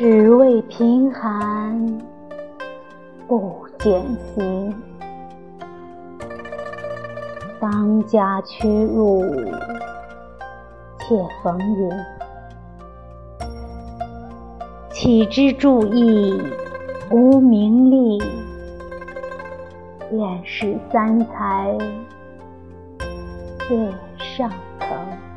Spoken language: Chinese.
只为贫寒不减行。当家屈辱且逢迎，岂知注意无名利？便是三才，最上层。